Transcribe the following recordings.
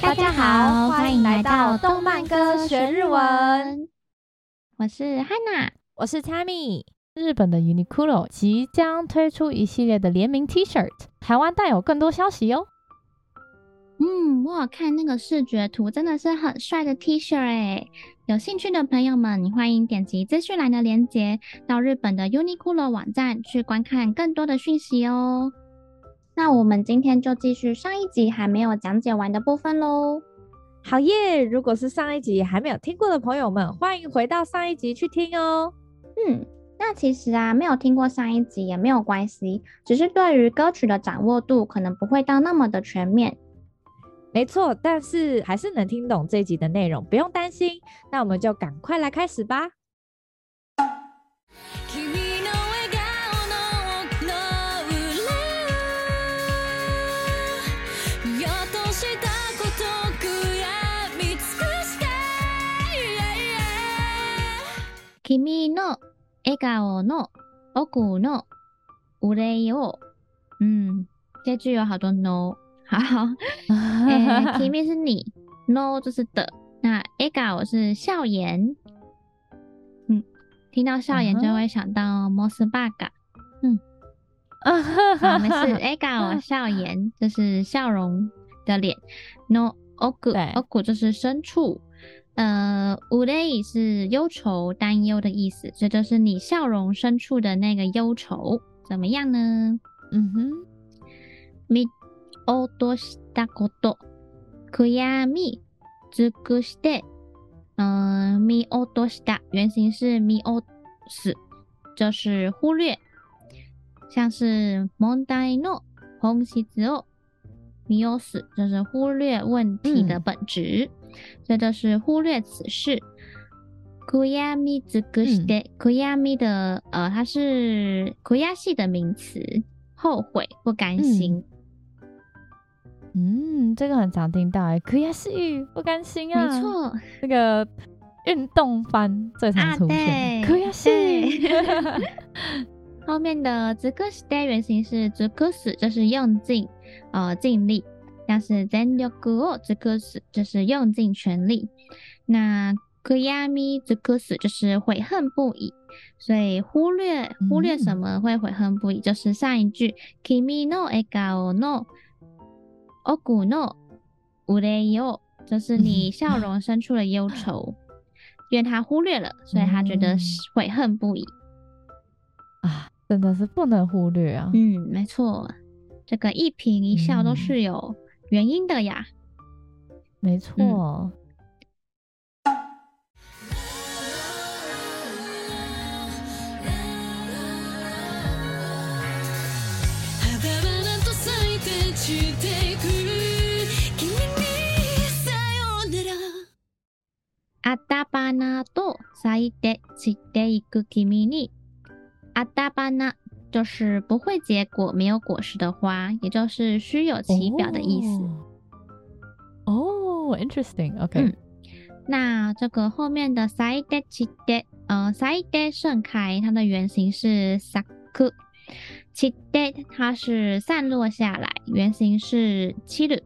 大家好，欢迎来到动漫歌学日文。我是 Hana，我是 Tammy。日本的 Uniqlo 即将推出一系列的联名 T-shirt，台湾带有更多消息哟。嗯，我有看那个视觉图，真的是很帅的 T-shirt 哎！有兴趣的朋友们，你欢迎点击资讯栏的链接，到日本的 Uniqlo 网站去观看更多的讯息哦。那我们今天就继续上一集还没有讲解完的部分喽。好耶！如果是上一集还没有听过的朋友们，欢迎回到上一集去听哦。嗯，那其实啊，没有听过上一集也没有关系，只是对于歌曲的掌握度可能不会到那么的全面。没错，但是还是能听懂这一集的内容，不用担心。那我们就赶快来开始吧。君の笑颜の奥の忧いを，嗯，这句有好多 no。 好，好，诶，kimi 是你，no 就是的，那 ega 我是笑颜，嗯，听到笑颜就会想到 mosbaga，嗯，好，没事，ega 我笑颜就是笑容的脸，no oku，oku 就是深处，呃，udai，是忧愁、担忧的意思，这就是你笑容深处的那个忧愁，怎么样呢？嗯哼，み落としたこと、悔やみ尽くして，嗯，见落とした原型是见落す，就是忽略，像是问题の本质を见落す，就是忽略问题的本质，这、嗯、就是忽略此事。悔やみ尽くして，悔やみ的呃，它是悔しい的名词，后悔、不甘心。嗯 嗯，这个很常听到哎，悔しい不甘心啊，没错，这个运动番最常出现，悔しい。后面的尽くして原型是尽くす，就是用尽，呃，尽力，像是全力を尽くす，就是用尽全力。那悔やみ尽くす就是悔恨不已，所以忽略忽略什么会悔恨不已，嗯、就是上一句君の笑颜 の奥の忧いを，就是你笑容深处的忧愁，因为他忽略了，所以他觉得悔恨不已。啊，真的是不能忽略啊！嗯，没错，这个一颦一笑都是有原因的呀。没错。嗯 タバナと咲いて散っていく君に，アタバナ就是不会结果、没有果实的花，也就是虚有其表的意思。哦、oh，interesting，OK、okay. 嗯。那这个后面的咲いて散って，呃，咲いて盛开，它的原型是咲く，散って它是散落下来，原型是散る。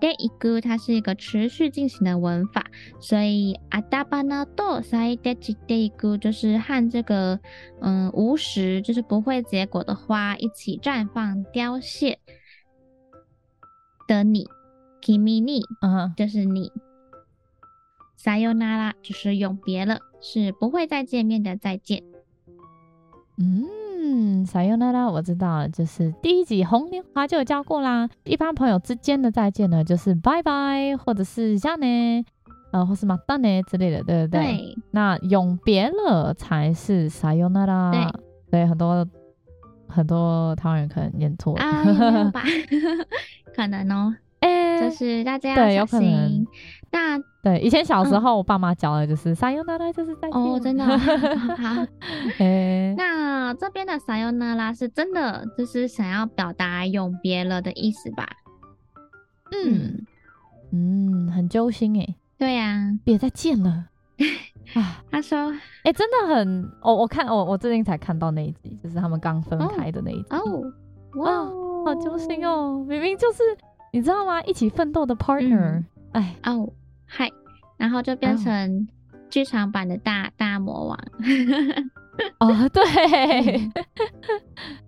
でいく，它是一个持续进行的文法，所以アタバナと咲いて散っていく就是和这个嗯无实，就是不会结果的花一起绽放凋谢的你，君に，嗯，就是你，さよなら就是永别了，是不会再见面的再见，嗯。 嗯，さよなら我知道了，就是第一集红莲华就有教过啦。一般朋友之间的再见呢，就是拜拜，或者是じゃあね，呃，或是またね之类的，对不对？对。那永别了才是さよなら。对。所以很多很多台湾人可能念错了。啊，没有吧？可能哦。哎、欸，就是大家要小心。 那对，以前小时候我爸妈教的就是さよなら，就是再见。哦，真的。好。欸、那这边的さよなら是真的，就是想要表达永别了的意思吧？嗯嗯，很揪心诶。对呀、啊，别再见了。 啊，他说：“哎、欸，真的很……哦，我看我我最近才看到那一集，就是他们刚分开的那一集。哦，哇，好揪心哦！明明就是你知道吗？一起奋斗的 partner，哎、嗯，哦， 嗨，然后就变成剧场版的大大魔王。哦，对，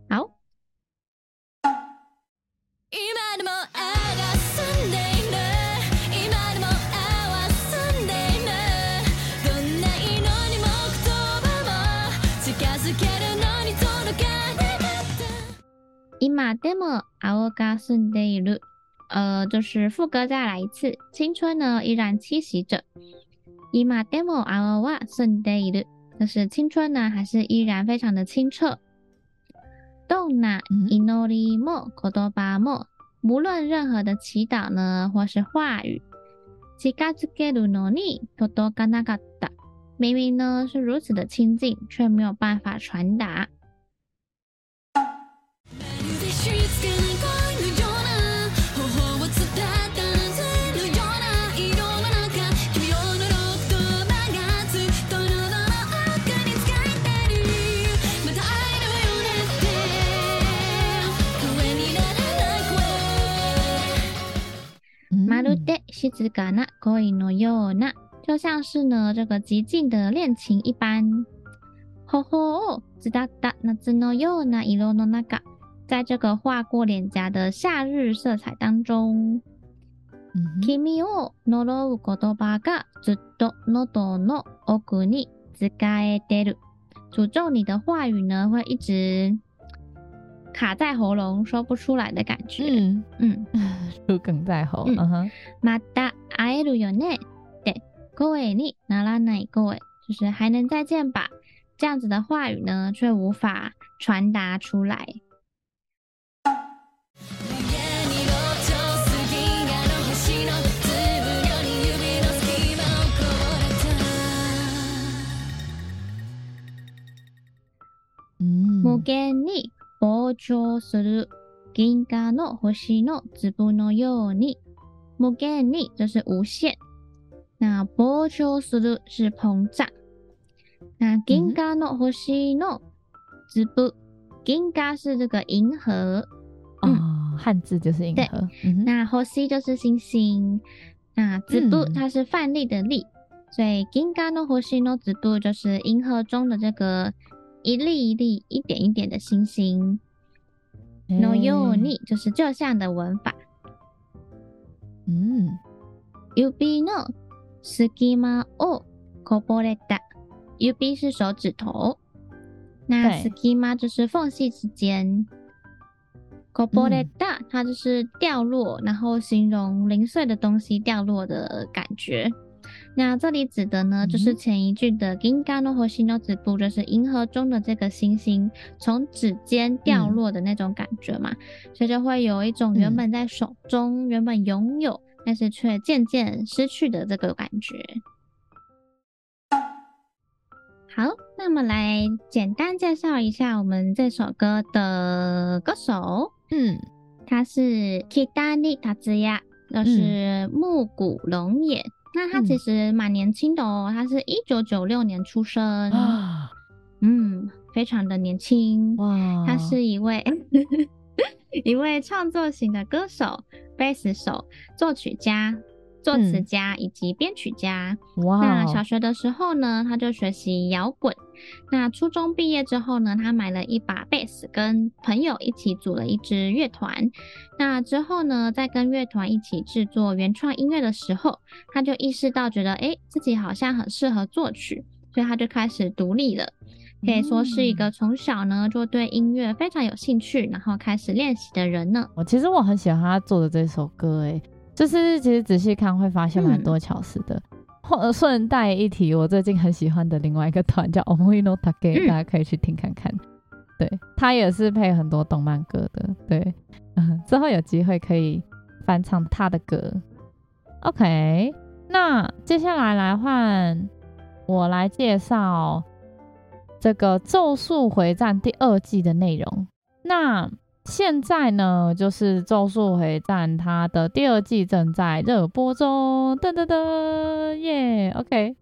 好。”今でも青が澄んでいる， 呃，就是副歌再来一次，青春呢依然栖息着。今でも青は澄んでいる，就是青春呢还是依然非常的清澈。どんな祈りも言叶も，无论任何的祈祷呢或是话语，近づけるのに届かなかった，明明呢是如此的亲近，却没有办法传达。 静かな恋のような，就像是呢这个寂静的恋情一般。頬を伝った夏のような色の中，在这个划过脸颊的夏日色彩当中。君を呪う言叶がずっと喉の奥に使えてる。诅咒你的话语呢，会一直 卡在喉咙，说不出来的感觉。嗯嗯，就梗在喉。嗯哼，また会えるよね？对，声にならない声，就是还能再见吧？这样子的话语呢，却无法传达出来。嗯，无限に 膨张する银河の星の粒のように，无限に就是无限。那膨张する是膨胀。那银河の星の粒，银河是这个银河。哦，汉字就是银河。嗯、那星就是星星。那粒它是范例的例，嗯、所以银河の星の粒就是银河中的这个。 一粒一粒、一点一点的星星。のように就是这样的文法。嗯。指の隙间をこぼれた。指是手指头，那隙间就是缝隙之间。こぼれた它就是掉落，然后形容零碎的东西掉落的感觉。 那这里指的呢，就是前一句的银河の星の粒，就是银河中的这个星星从指尖掉落的那种感觉嘛，嗯、所以就会有一种原本在手中、嗯、原本拥有，但是却渐渐失去的这个感觉。好，那么来简单介绍一下我们这首歌的歌手，嗯，他是 Kitani Tatsuya，就是木谷龙也。那他其实蛮年轻的哦，嗯、他是一九九六年出生，啊、嗯，非常的年轻。哇，他是一位 一位创作型的歌手、贝斯手、作曲家。作词家以及编曲家。哇、嗯！那小学的时候呢，他就学习摇滚。那初中毕业之后呢，他买了一把贝斯，跟朋友一起组了一支乐团。那之后呢，在跟乐团一起制作原创音乐的时候，他就意识到，觉得诶，自己好像很适合作曲，所以他就开始独立了。可以说是一个从小呢就对音乐非常有兴趣，然后开始练习的人呢。我其实我很喜欢他做的这首歌，诶。就是其实仔细看会发现蛮多巧思的。或顺带一提，我最近很喜欢的另外一个团叫 Omoi no Take，大家可以去听看看。对，他也是配很多动漫歌的。对，嗯，之后有机会可以翻唱他的歌。OK，那接下来来换我来介绍这个《咒术回战》第二季的内容。那现在呢，就是《咒术回战》它的第二季正在热播中，噔噔噔，耶，OK。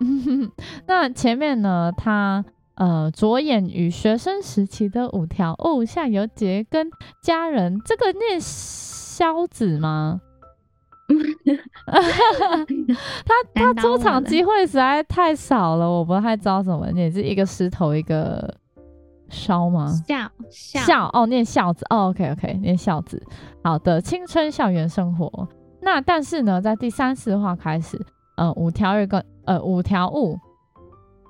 那前面呢，他呃着眼于学生时期的五条悟、夏油杰跟家人，这个念孝子吗？他他出场机会实在太少了，我不太知道怎么念，是一个石头一个烧吗？孝孝孝哦，念孝子哦，OK OK，念孝子。好的，青春校园生活。那但是呢，在第三四话开始，呃，五条日跟呃五条悟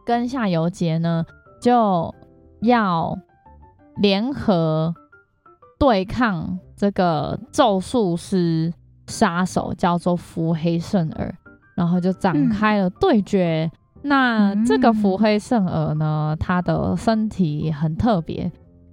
跟夏油杰呢就要联合对抗这个咒术师。杀手叫做伏黑甚尔，然后就展开了对决。嗯、那这个浮黑甚尔呢，他的身体很特别，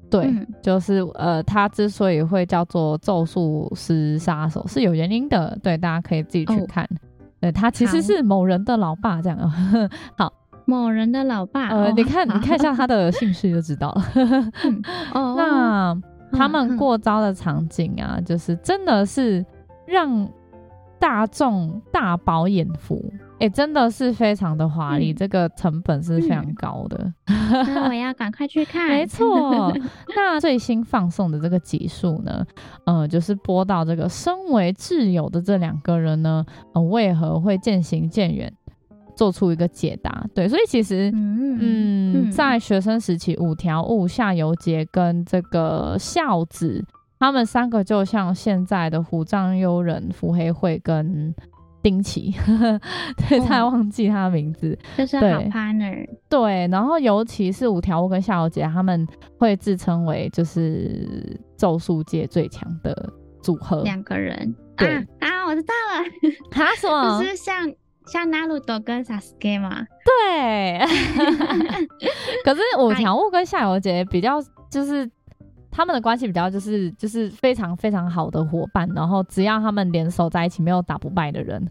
对，嗯、就是呃，他之所以会叫做咒术师杀手是有原因的。对，大家可以自己去看。哦、对，他其实是某人的老爸，这样。好，某人的老爸。呃，你看，你看一下他的姓氏就知道了。嗯、哦，那他们过招的场景啊，就是真的是。让大众大饱眼福，哎、欸，真的是非常的华丽，嗯、这个成本是非常高的。我要赶快去看。没错，那最新放送的这个集数呢，呃，就是播到这个身为挚友的这两个人呢，呃，为何会渐行渐远，做出一个解答。对，所以其实，嗯，嗯，在学生时期，五条悟、夏油杰跟这个孝子。他们三个就像现在的虎杖悠仁、伏黑惠跟丁奇，对，再忘记他的名字，就是好 partner。对，然后尤其是五条悟跟夏油杰，他们会自称为就是咒术界最强的组合。两个人，对啊，啊，我知道了，他说就是像像纳鲁多跟萨斯ケ吗？对，可是五条悟跟夏油杰比较就是。他们的关系比较就是就是非常非常好的伙伴，然后只要他们联手在一起，没有打不败的人。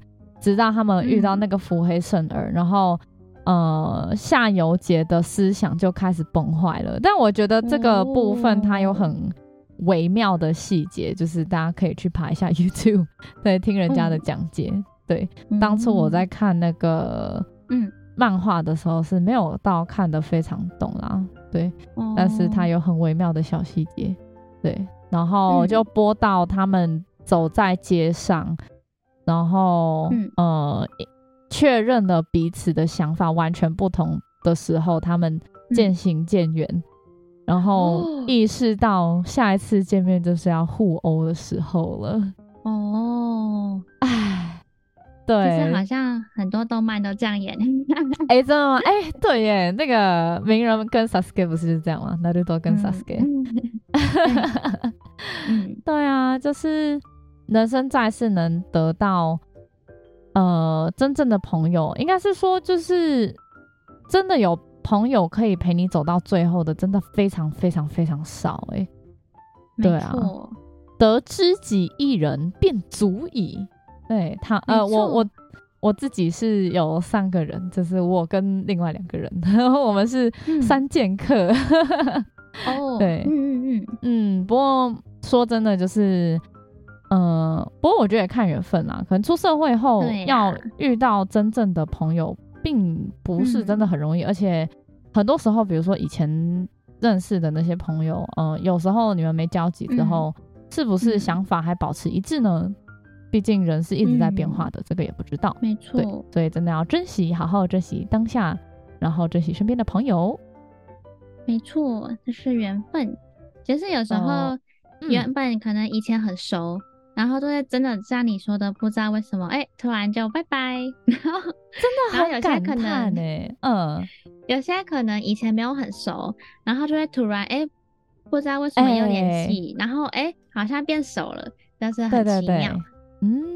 直到他们遇到那个伏黑圣儿，嗯、然后呃夏油杰的思想就开始崩坏了。但我觉得这个部分它有很微妙的细节，哦、就是大家可以去爬一下 YouTube，对，听人家的讲解。嗯、对，当初我在看那个嗯漫画的时候是没有到看得非常懂啦。对，但是它有很微妙的小细节，对，然后就播到他们走在街上，嗯、然后、嗯、呃确认了彼此的想法完全不同的时候，他们渐行渐远，嗯、然后意识到下一次见面就是要互殴的时候了。对，其实好像很多动漫都这样演。哎、欸，真的吗？哎、欸，对耶，那个鸣人跟 Sasuke 不是就是这样吗？那鲁多跟 Sasuke。嗯，对啊，就是人生在世能得到呃真正的朋友，应该是说就是真的有朋友可以陪你走到最后的，真的非常非常非常少哎。对啊，错得知己一人便足矣。对他，呃，我我我自己是有三个人，就是我跟另外两个人，然后我们是三剑客。哦，对，嗯嗯嗯嗯。不过说真的，就是，呃，不过我觉得也看缘分啦。可能出社会后要遇到真正的朋友，并不是真的很容易，嗯、而且很多时候，比如说以前认识的那些朋友，呃，有时候你们没交集之后，嗯、是不是想法还保持一致呢？毕竟人是一直在变化的，嗯、这个也不知道。没错错，所以真的要珍惜，好好珍惜当下，然后珍惜身边的朋友。没错，这是缘分。其实有时候原本可能以前很熟，然后都会真的像你说的，不知道为什么，哎，突然就拜拜。然后真的好感叹呢。嗯，有些可能以前没有很熟，然后就会突然哎，不知道为什么有联系，欸、然后哎，好像变熟了，但是很奇妙。对对对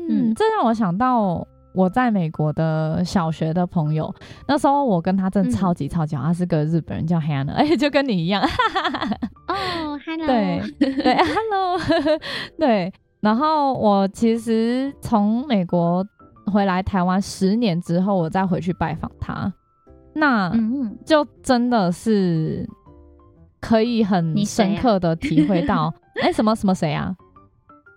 嗯，这让我想到我在美国的小学的朋友，那时候我跟他真的超级超级好，他是个日本人叫 Hannah，哎，就跟你一样。哦，Hello，对对，Hello，对。然后我其实从美国回来台湾十年之后，我再回去拜访他，那就真的是可以很深刻的体会到，哎，什么什么谁啊？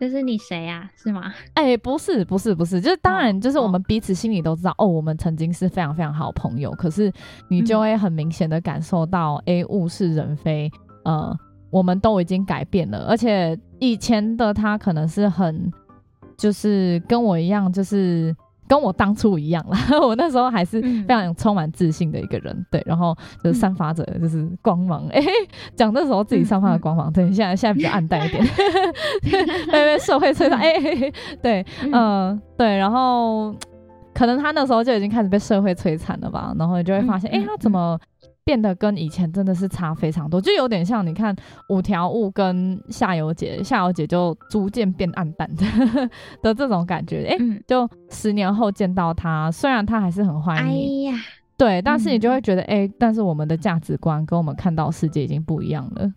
这是你谁呀？是吗？哎、欸，不是，不是，不是，就是当然，就是我们彼此心里都知道，哦，哦，我们曾经是非常非常好朋友。可是你就会很明显的感受到，哎、嗯，物是人非，呃，我们都已经改变了，而且以前的他可能是很，就是跟我一样，就是。跟我当初一样啦，我那时候还是非常充满自信的一个人，嗯、对，然后就是散发着就是光芒，哎、嗯，讲、欸、那时候自己散发的光芒，对，现在现在比较暗淡一点，被 被社会摧残，哎、欸，对，嗯、呃，对，然后可能他那时候就已经开始被社会摧残了吧，然后你就会发现，哎、欸，他怎么？变得跟以前真的是差非常多，就有点像你看五条悟跟夏油姐，夏油姐就逐渐变暗淡的 的这种感觉。哎、欸，嗯、就十年后见到他，虽然他还是很欢迎你，哎、呀对，但是你就会觉得，哎、嗯欸，但是我们的价值观跟我们看到世界已经不一样了，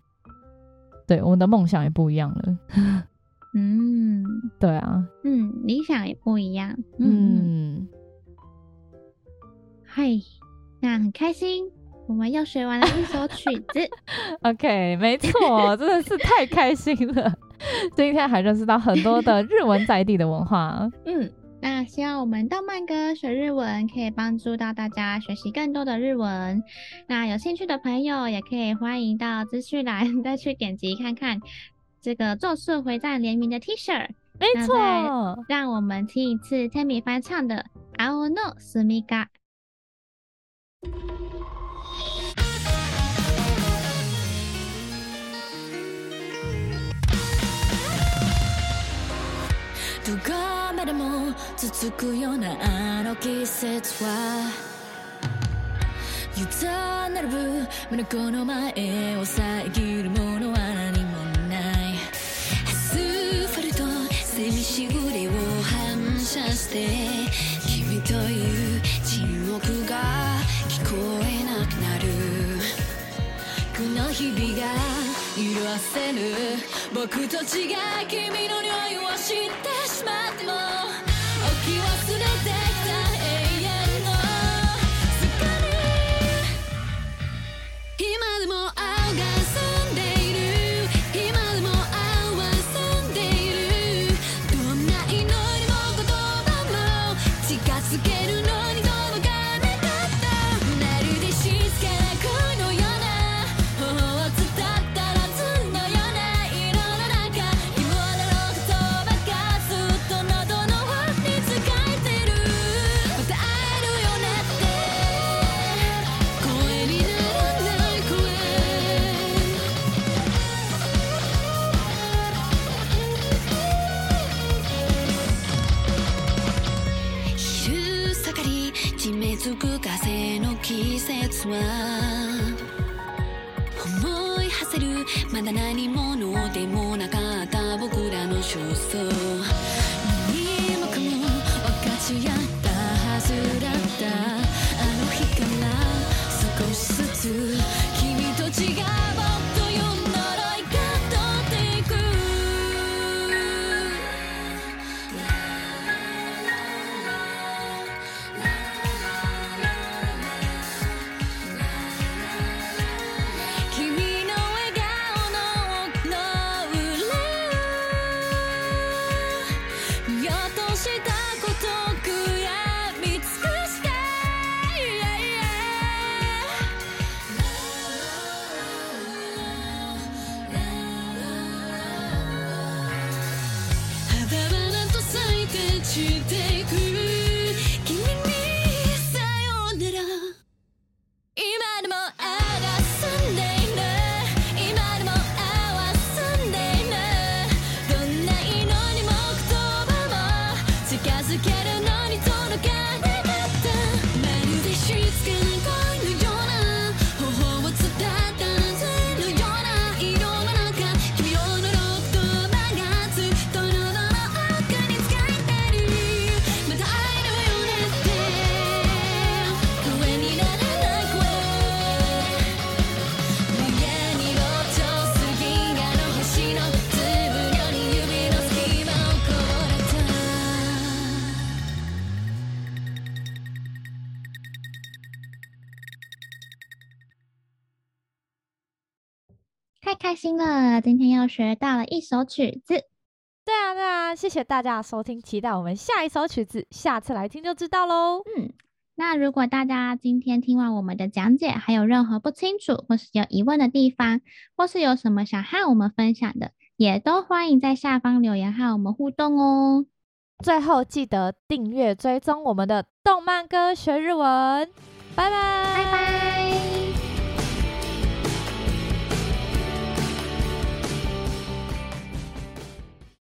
对，我们的梦想也不一样了。嗯，对啊，嗯，理想也不一样。嗯，嗨、嗯，那很开心。我们又学完了一首曲子，OK，没错，真的是太开心了。今天还认识到很多的日文在地的文化。嗯，那希望我们动漫歌学日文可以帮助到大家学习更多的日文。那有兴趣的朋友也可以欢迎到资讯栏再去点击看看这个咒术回战联名的 T 恤。没错，让我们听一次 Tammy 翻唱的《青のす続くようなあの季节は。诱导并ぶ眼の前を遮るものは何もない。アスファルト蝉しぐれを反射して君という沈黙が闻こえなくなる。この日々が色あせぬ。仆と违う君の匂いを知ってしまっても。は思い馳せるまだ何者でもなかった僕らの焦燥何もかも分かち合ったはずだった。あの日から少しずつ太开心了！今天又学到了一首曲子。对啊，对啊，谢谢大家的收听，期待我们下一首曲子，下次来听就知道喽。嗯，那如果大家今天听完我们的讲解，还有任何不清楚或是有疑问的地方，或是有什么想和我们分享的，也都欢迎在下方留言和我们互动哦。最后记得订阅追踪我们的动漫歌学日文，拜拜，拜拜。